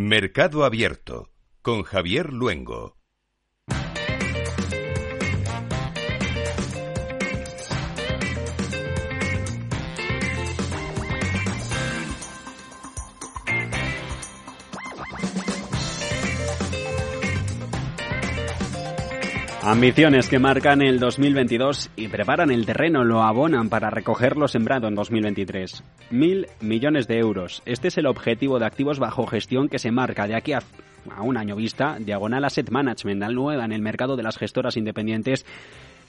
Mercado Abierto con Javier Luengo. Ambiciones que marcan el 2022 y preparan el terreno, lo abonan para recoger lo sembrado en 2023. Mil millones de euros. Este es el objetivo de activos bajo gestión que se marca de aquí a, un año vista. Diagonal Asset Management, al nueva en el mercado de las gestoras independientes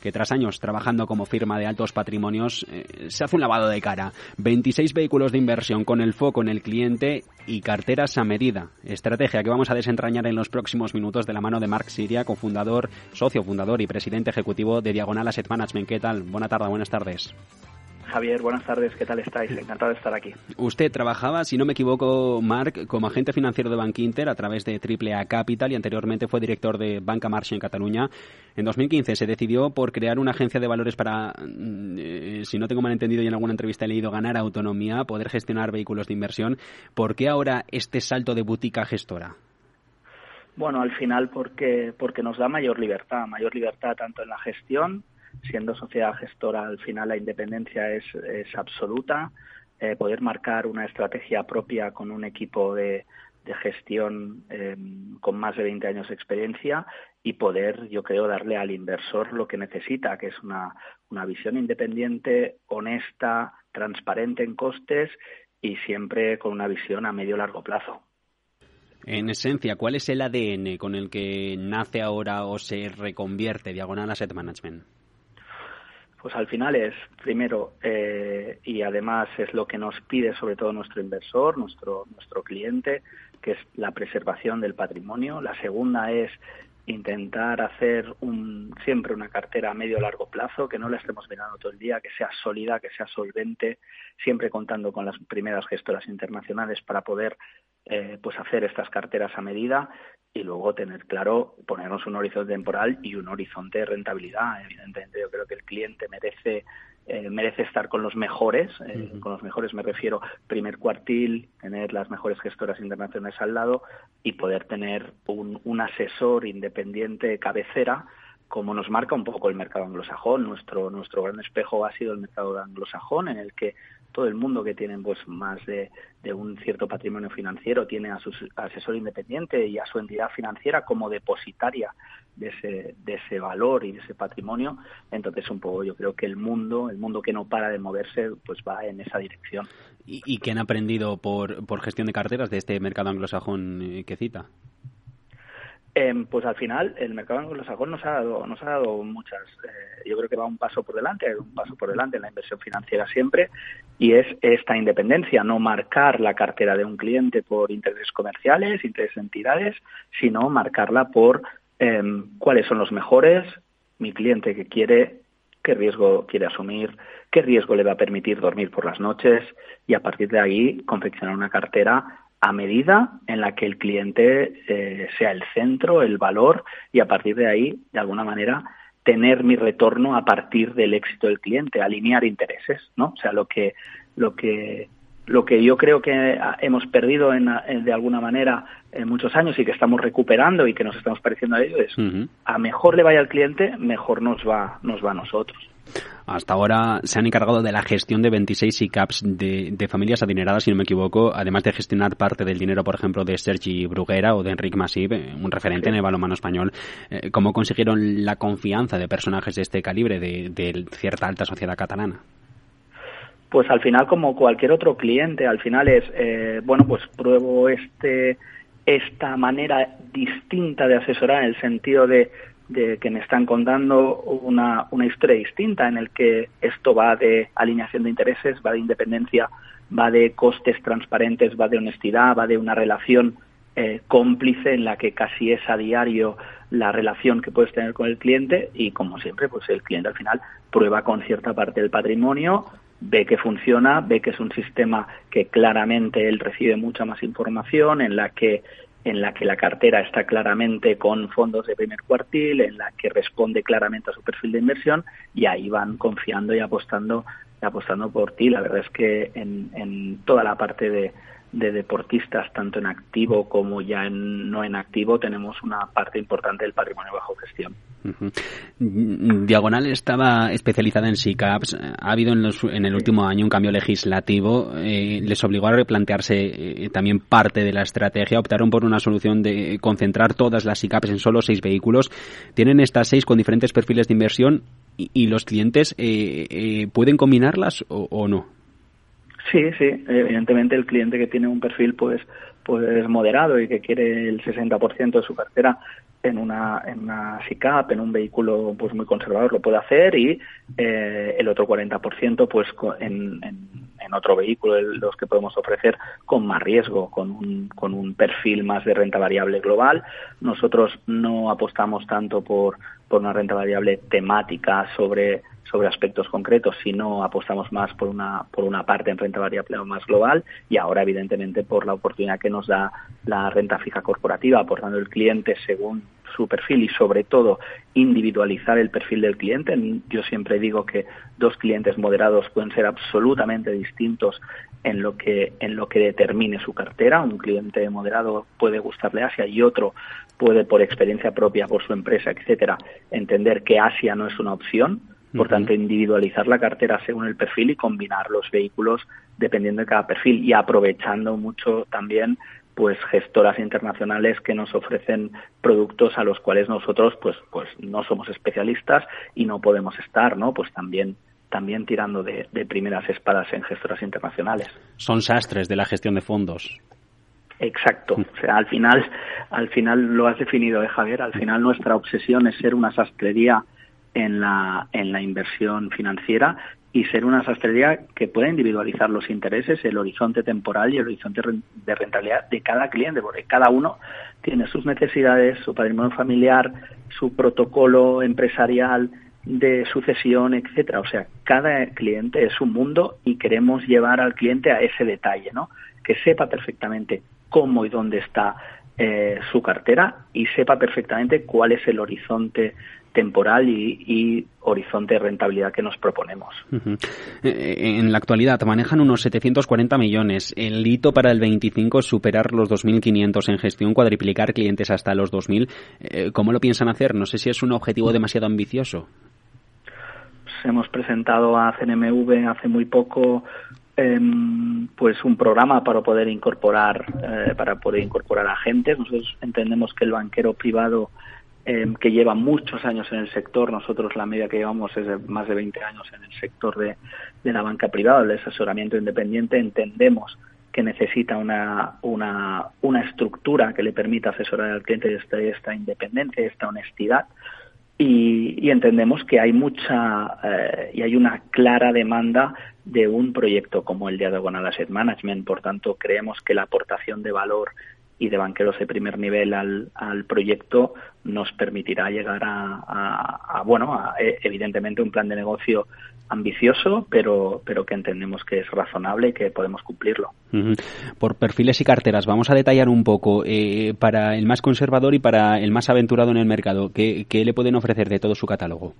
que tras años trabajando como firma de altos patrimonios eh, se hace un lavado de cara. 26 vehículos de inversión con el foco en el cliente y carteras a medida. Estrategia que vamos a desentrañar en los próximos minutos de la mano de Marc Siria, cofundador, socio fundador y presidente ejecutivo de Diagonal Asset Management. ¿Qué tal? Buena tarde, buenas tardes. Javier, buenas tardes, ¿qué tal estáis? Encantado de estar aquí. Usted trabajaba, si no me equivoco, Marc, como agente financiero de Bank Inter a través de AAA Capital y anteriormente fue director de Banca Marcha en Cataluña. En 2015 se decidió por crear una agencia de valores para, mm, eh, si no tengo mal entendido y en alguna entrevista he leído, ganar autonomía, poder gestionar vehículos de inversión. ¿Por qué ahora este salto de boutique gestora? Bueno, al final porque, porque nos da mayor libertad, mayor libertad tanto en la gestión siendo sociedad gestora al final la independencia es, es absoluta. Eh, poder marcar una estrategia propia con un equipo de, gestión eh, con más de 20 años de experiencia y poder, yo creo, darle al inversor lo que necesita, que es una, una visión independiente, honesta, transparente en costes y siempre con una visión a medio largo plazo. En esencia, ¿cuál es el ADN con el que nace ahora o se reconvierte Diagonal Asset Management? Pues al final es, primero, eh, y además es lo que nos pide sobre todo nuestro inversor, nuestro, nuestro cliente, que es la preservación del patrimonio. La segunda es intentar hacer un, siempre una cartera a medio largo plazo, que no la estemos mirando todo el día, que sea sólida, que sea solvente, siempre contando con las primeras gestoras internacionales para poder eh, pues hacer estas carteras a medida y luego tener claro, ponernos un horizonte temporal y un horizonte de rentabilidad. Evidentemente, yo creo que el cliente merece eh, merece estar con los mejores, eh, con los mejores me refiero primer cuartil, tener las mejores gestoras internacionales al lado y poder tener un, un asesor independiente cabecera como nos marca un poco el mercado anglosajón. Nuestro, nuestro gran espejo ha sido el mercado anglosajón, en el que todo el mundo que tiene pues más de, un cierto patrimonio financiero tiene a su asesor independiente y a su entidad financiera como depositaria de ese, de ese valor y de ese patrimonio. Entonces, un poco yo creo que el mundo, el mundo que no para de moverse, pues va en esa dirección. ¿Y, y qué han aprendido por, por gestión de carteras de este mercado anglosajón eh, que cita? Em, pues al final el mercado anglosajón nos ha dado, nos ha dado muchas, eh, yo creo que va un paso por delante, un paso por delante en la inversión financiera siempre, y es esta independencia, no marcar la cartera de un cliente por intereses comerciales, intereses de entidades, sino marcarla por em, cuáles son los mejores, mi cliente que quiere, qué riesgo quiere asumir, qué riesgo le va a permitir dormir por las noches, y a partir de ahí confeccionar una cartera a medida en la que el cliente eh, sea el centro, el valor y a partir de ahí, de alguna manera, tener mi retorno a partir del éxito del cliente, alinear intereses, ¿no? O sea, lo que lo que lo que yo creo que hemos perdido en, de alguna manera en muchos años y que estamos recuperando y que nos estamos pareciendo a ello es a mejor le vaya al cliente, mejor nos va nos va a nosotros. Hasta ahora se han encargado de la gestión de 26 ICAPs de, de, familias adineradas, si no me equivoco, además de gestionar parte del dinero, por ejemplo, de Sergi Bruguera o de Enric Masip, un referente en el balonmano español. Eh, ¿Cómo consiguieron la confianza de personajes de este calibre de, de cierta alta sociedad catalana? Pues al final, como cualquier otro cliente, al final es, eh, bueno, pues pruebo este esta manera distinta de asesorar en el sentido de de que me están contando una, una historia distinta en el que esto va de alineación de intereses, va de independencia, va de costes transparentes, va de honestidad, va de una relación eh, cómplice en la que casi es a diario la relación que puedes tener con el cliente y como siempre pues el cliente al final prueba con cierta parte del patrimonio ve que funciona, ve que es un sistema que claramente él recibe mucha más información, en la que en la que la cartera está claramente con fondos de primer cuartil, en la que responde claramente a su perfil de inversión y ahí van confiando y apostando apostando por ti. La verdad es que en, en toda la parte de, de deportistas, tanto en activo como ya en, no en activo, tenemos una parte importante del patrimonio bajo gestión. Diagonal estaba especializada en SICAPs. Ha habido en, el último año un cambio legislativo. Eh, les obligó a replantearse eh, también parte de la estrategia. Optaron por una solución de concentrar todas las SICAPs en solo seis vehículos. Tienen estas seis con diferentes perfiles de inversión y, los clientes eh, pueden combinarlas o no. Sí, sí, evidentemente el cliente que tiene un perfil pues pues moderado y que quiere el 60% de su cartera en una en una SICAP, en un vehículo pues muy conservador lo puede hacer y eh, el otro 40% pues en, en, otro vehículo los que podemos ofrecer con más riesgo, con un, con un perfil más de renta variable global. Nosotros no apostamos tanto por, por una renta variable temática sobre sobre aspectos concretos, si no apostamos más por una, por una parte en renta variable más global y ahora evidentemente por la oportunidad que nos da la renta fija corporativa, aportando el cliente según su perfil y sobre todo individualizar el perfil del cliente. Yo siempre digo que dos clientes moderados pueden ser absolutamente distintos en lo que en lo que determine su cartera. Un cliente moderado puede gustarle Asia y otro puede por experiencia propia, por su empresa, etcétera, entender que Asia no es una opción por tanto, individualizar la cartera según el perfil y combinar los vehículos dependiendo de cada perfil y aprovechando mucho también pues gestoras internacionales que nos ofrecen productos a los cuales nosotros pues pues no somos especialistas y no podemos estar, ¿no? Pues también también tirando de, primeras espadas en gestoras internacionales. Son sastres de la gestión de fondos. Exacto. O sea, al final, al final lo has definido, ¿eh, Javier? Al final nuestra obsesión es ser una sastrería en la, en la inversión financiera y ser una sastrería que pueda individualizar los intereses, el horizonte temporal y el horizonte de rentabilidad de cada cliente, porque cada uno tiene sus necesidades, su patrimonio familiar, su protocolo empresarial de sucesión, etcétera. O sea, cada cliente es un mundo y queremos llevar al cliente a ese detalle, ¿no? Que sepa perfectamente cómo y dónde está eh, su cartera y sepa perfectamente cuál es el horizonte temporal y, horizonte de rentabilidad que nos proponemos. Eh, en la actualidad manejan unos 740 millones. El hito para el 25 es superar los 2.500 en gestión, cuadriplicar clientes hasta los 2.000. Eh, ¿Cómo lo piensan hacer? No sé si es un objetivo demasiado ambicioso. Pues hemos presentado a CNMV hace muy poco em, pues un programa para poder incorporar eh, para poder incorporar agentes. Nosotros entendemos que el banquero privado Em, que lleva muchos años en el sector. Nosotros la media que llevamos es de más de 20 años en el sector de, la banca privada, el asesoramiento independiente. Entendemos que necesita una, una, una estructura que le permita asesorar al cliente desde esta independencia, esta honestidad. Y, entendemos que hay mucha eh, y hay una clara demanda de un proyecto como el de Diagonal Asset Management. Por tanto, creemos que la aportación de valor y de banqueros de primer nivel al, al proyecto nos permitirá llegar a, bueno, a, e, evidentemente un plan de negocio ambicioso, pero, pero que entendemos que es razonable y que podemos cumplirlo. Por perfiles y carteras, vamos a detallar un poco eh, para el más conservador y para el más aventurado en el mercado, ¿qué, ¿qué le pueden ofrecer de todo su catálogo?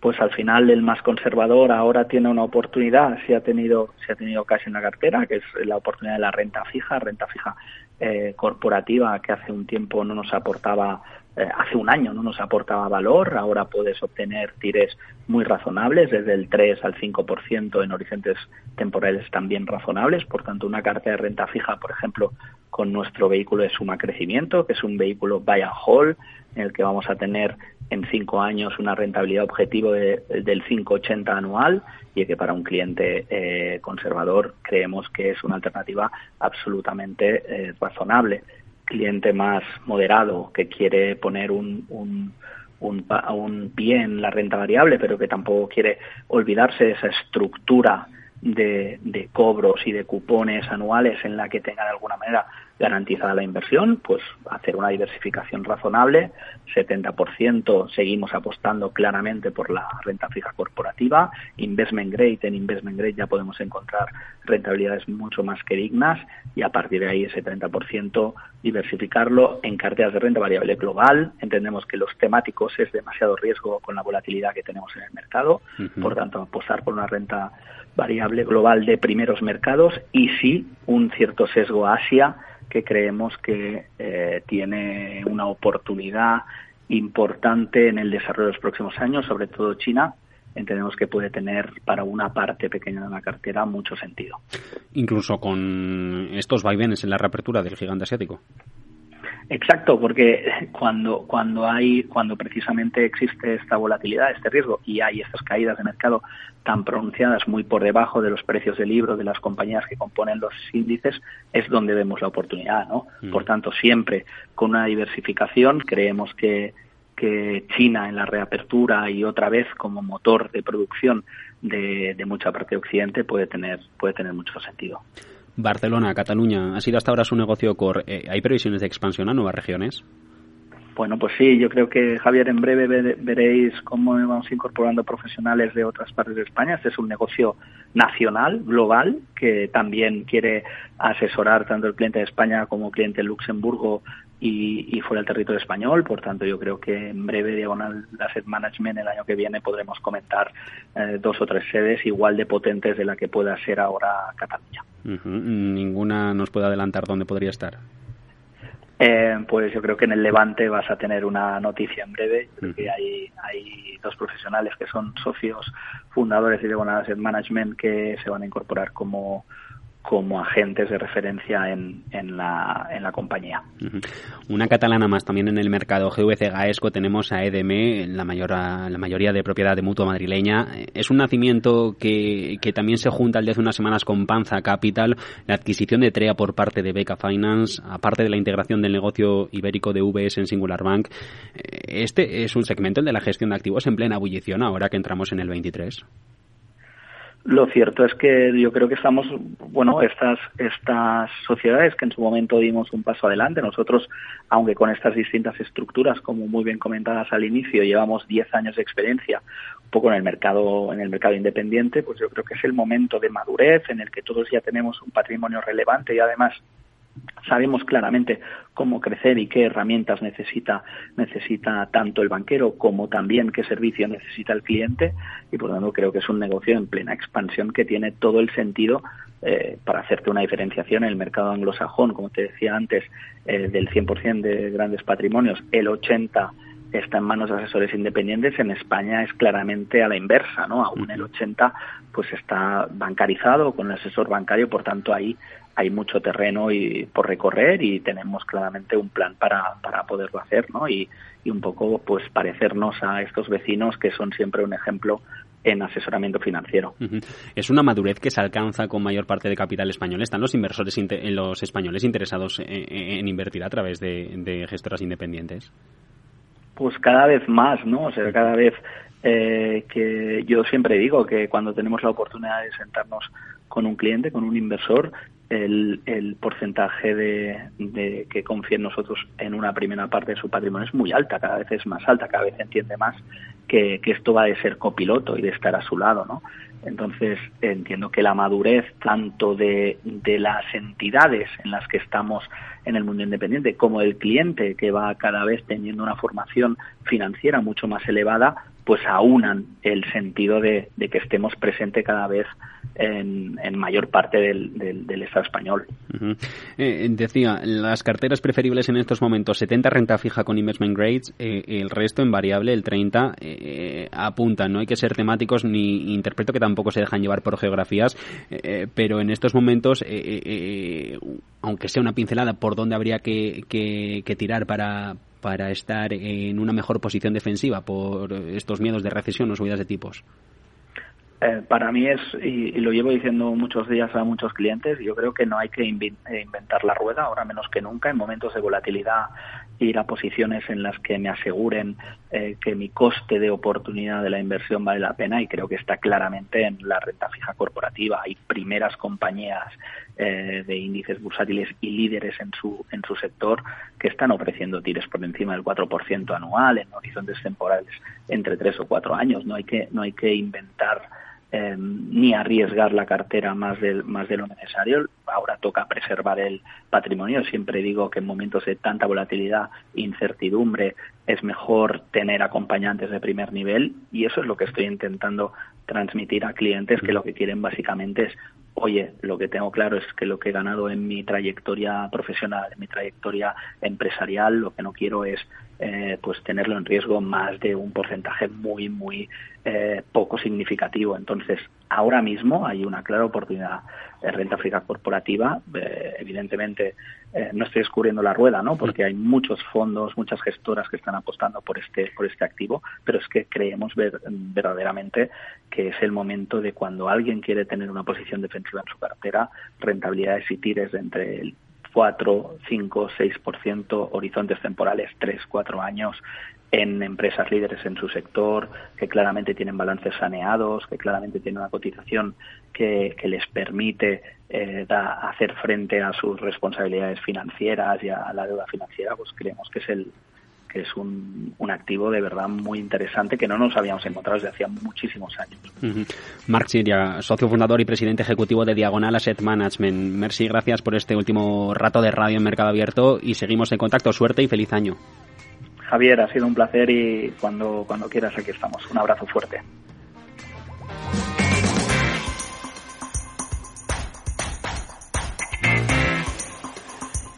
pues al final el más conservador ahora tiene una oportunidad, si ha tenido, si ha tenido casi en la cartera, que es la oportunidad de la renta fija, renta fija eh, corporativa que hace un tiempo no nos aportaba, eh, hace un año no nos aportaba valor, ahora puedes obtener tires muy razonables, desde el 3 al 5% en horizontes temporales también razonables, por tanto una carta de renta fija, por ejemplo, con nuestro vehículo de suma crecimiento, que es un vehículo buy and hold, en el que vamos a tener en cinco años una rentabilidad objetivo de, del 5,80 anual y que para un cliente eh, conservador creemos que es una alternativa absolutamente eh, razonable. Cliente más moderado que quiere poner un, un, un, un pie en la renta variable, pero que tampoco quiere olvidarse de esa estructura de, de, cobros y de cupones anuales en la que tenga de alguna manera garantizada la inversión, pues hacer una diversificación razonable, 70% seguimos apostando claramente por la renta fija corporativa, investment grade, en investment grade ya podemos encontrar rentabilidades mucho más que dignas y a partir de ahí ese 30% diversificarlo en carteras de renta variable global. Entendemos que los temáticos es demasiado riesgo con la volatilidad que tenemos en el mercado, por tanto apostar por una renta variable global de primeros mercados y sí un cierto sesgo a Asia que creemos que eh, tiene una oportunidad importante en el desarrollo de los próximos años, sobre todo China, entendemos que puede tener para una parte pequeña de la cartera mucho sentido. Incluso con estos vaivenes en la reapertura del gigante asiático. Exacto, porque cuando, cuando hay, cuando precisamente existe esta volatilidad, este riesgo, y hay estas caídas de mercado tan pronunciadas muy por debajo de los precios del libro de las compañías que componen los índices, es donde vemos la oportunidad, ¿no? Mm. Por tanto, siempre con una diversificación creemos que, que China en la reapertura y otra vez como motor de producción de, de mucha parte de Occidente puede tener, puede tener mucho sentido. Barcelona, Cataluña, ¿ha sido hasta ahora su negocio core? Eh, ¿Hay previsiones de expansión a nuevas regiones? Bueno, pues sí, yo creo que Javier, en breve veréis cómo vamos incorporando profesionales de otras partes de España. Este es un negocio nacional, global, que también quiere asesorar tanto el cliente de España como el cliente de Luxemburgo y, fuera del territorio español. Por tanto, yo creo que en breve, Diagonal Asset Management, el año que viene, podremos comentar eh, dos o tres sedes igual de potentes de la que pueda ser ahora Cataluña. ¿Ninguna nos puede adelantar dónde podría estar? Eh, pues yo creo que en el Levante vas a tener una noticia en breve. Creo que hay, hay dos profesionales que son socios fundadores de Diagonal Asset Management que se van a incorporar como como agentes de referencia en, en, la, en la compañía. Una catalana más también en el mercado GVC Gaesco tenemos a EDM, la, mayor, la mayoría de propiedad de mutua madrileña. Es un nacimiento que, que también se junta el de unas semanas con Panza Capital, la adquisición de TREA por parte de Beca Finance, aparte de la integración del negocio ibérico de VS en Singular Bank. Este es un segmento, el de la gestión de activos, en plena ebullición ahora que entramos en el 23. Lo cierto es que yo creo que estamos, bueno, estas, estas sociedades que en su momento dimos un paso adelante, nosotros, aunque con estas distintas estructuras, como muy bien comentadas al inicio, llevamos 10 años de experiencia, un poco en el mercado, en el mercado independiente, pues yo creo que es el momento de madurez en el que todos ya tenemos un patrimonio relevante y además sabemos claramente cómo crecer y qué herramientas necesita necesita tanto el banquero como también qué servicio necesita el cliente y por lo tanto creo que es un negocio en plena expansión que tiene todo el sentido eh, para hacerte una diferenciación en el mercado anglosajón como te decía antes eh, del 100% de grandes patrimonios el 80 está en manos de asesores independientes, en España es claramente a la inversa, ¿no? Aún el 80 pues está bancarizado con el asesor bancario, por tanto ahí hay mucho terreno y por recorrer y tenemos claramente un plan para, para poderlo hacer, ¿no? Y, y un poco pues parecernos a estos vecinos que son siempre un ejemplo en asesoramiento financiero. Es una madurez que se alcanza con mayor parte de capital español. ¿Están los inversores, los españoles interesados en, invertir a través de, de, gestoras independientes? Pues cada vez más, ¿no? O sea, cada vez eh, que yo siempre digo que cuando tenemos la oportunidad de sentarnos con un cliente, con un inversor, el, el porcentaje de, que confía en nosotros en una primera parte de su patrimonio es muy alta, cada vez es más alta, cada vez entiende más que, que esto va de ser copiloto y de estar a su lado, ¿no? Entonces entiendo que la madurez tanto de, de las entidades en las que estamos en el mundo independiente como del cliente que va cada vez teniendo una formación financiera mucho más elevada, pues aunan el sentido de, que estemos presentes cada vez en, mayor parte del, Estado español. Eh, decía, las carteras preferibles en estos momentos, 70 renta fija con investment grades, eh, el resto en variable, el 30, eh, apuntan, no hay que ser temáticos ni interpreto que tampoco se dejan llevar por geografías, pero en estos momentos, aunque sea una pincelada por dónde habría que tirar para, para estar en una mejor posición defensiva por estos miedos de recesión o subidas de tipos? Eh, para mí es, y, lo llevo diciendo muchos días a muchos clientes, yo creo que no hay que eh, inventar la rueda, ahora menos que nunca, en momentos de volatilidad, ir a posiciones en las que me aseguren eh, que mi coste de oportunidad de la inversión vale la pena y creo que está claramente en la renta fija corporativa. Hay primeras compañías eh, de índices bursátiles y líderes en su, en su sector que están ofreciendo tires por encima del 4% anual en horizontes temporales entre tres o cuatro años. No hay que, no hay que inventar Em, ni arriesgar la cartera más de, más de lo necesario. Ahora toca preservar el patrimonio. Siempre digo que en momentos de tanta volatilidad, incertidumbre, es mejor tener acompañantes de primer nivel y eso es lo que estoy intentando transmitir a clientes que lo que quieren básicamente es oye, lo que tengo claro es que lo que he ganado en mi trayectoria profesional, en mi trayectoria empresarial, lo que no quiero es eh, pues tenerlo en riesgo más de un porcentaje muy, muy eh, poco significativo. Entonces, ahora mismo hay una clara oportunidad renta fija corporativa. Eh, evidentemente, no estoy descubriendo la rueda, ¿no? Porque hay muchos fondos, muchas gestoras que están apostando por este, por este activo, pero es que creemos ver, verdaderamente que es el momento de cuando alguien quiere tener una posición defensiva en su cartera, rentabilidades y tires entre el 4, 5, 6%, horizontes temporales 3, 4 años en empresas líderes en su sector, que claramente tienen balances saneados, que claramente tienen una cotización que, les permite eh, hacer frente a sus responsabilidades financieras y a la deuda financiera, pues creemos que es el, es un, activo de verdad muy interesante que no nos habíamos encontrado desde hacía muchísimos años. Marc Siria, socio fundador y presidente ejecutivo de Diagonal Asset Management. Merci, gracias por este último rato de radio en Mercado Abierto y seguimos en contacto. Suerte y feliz año. Javier, ha sido un placer y cuando, cuando quieras aquí estamos. Un abrazo fuerte.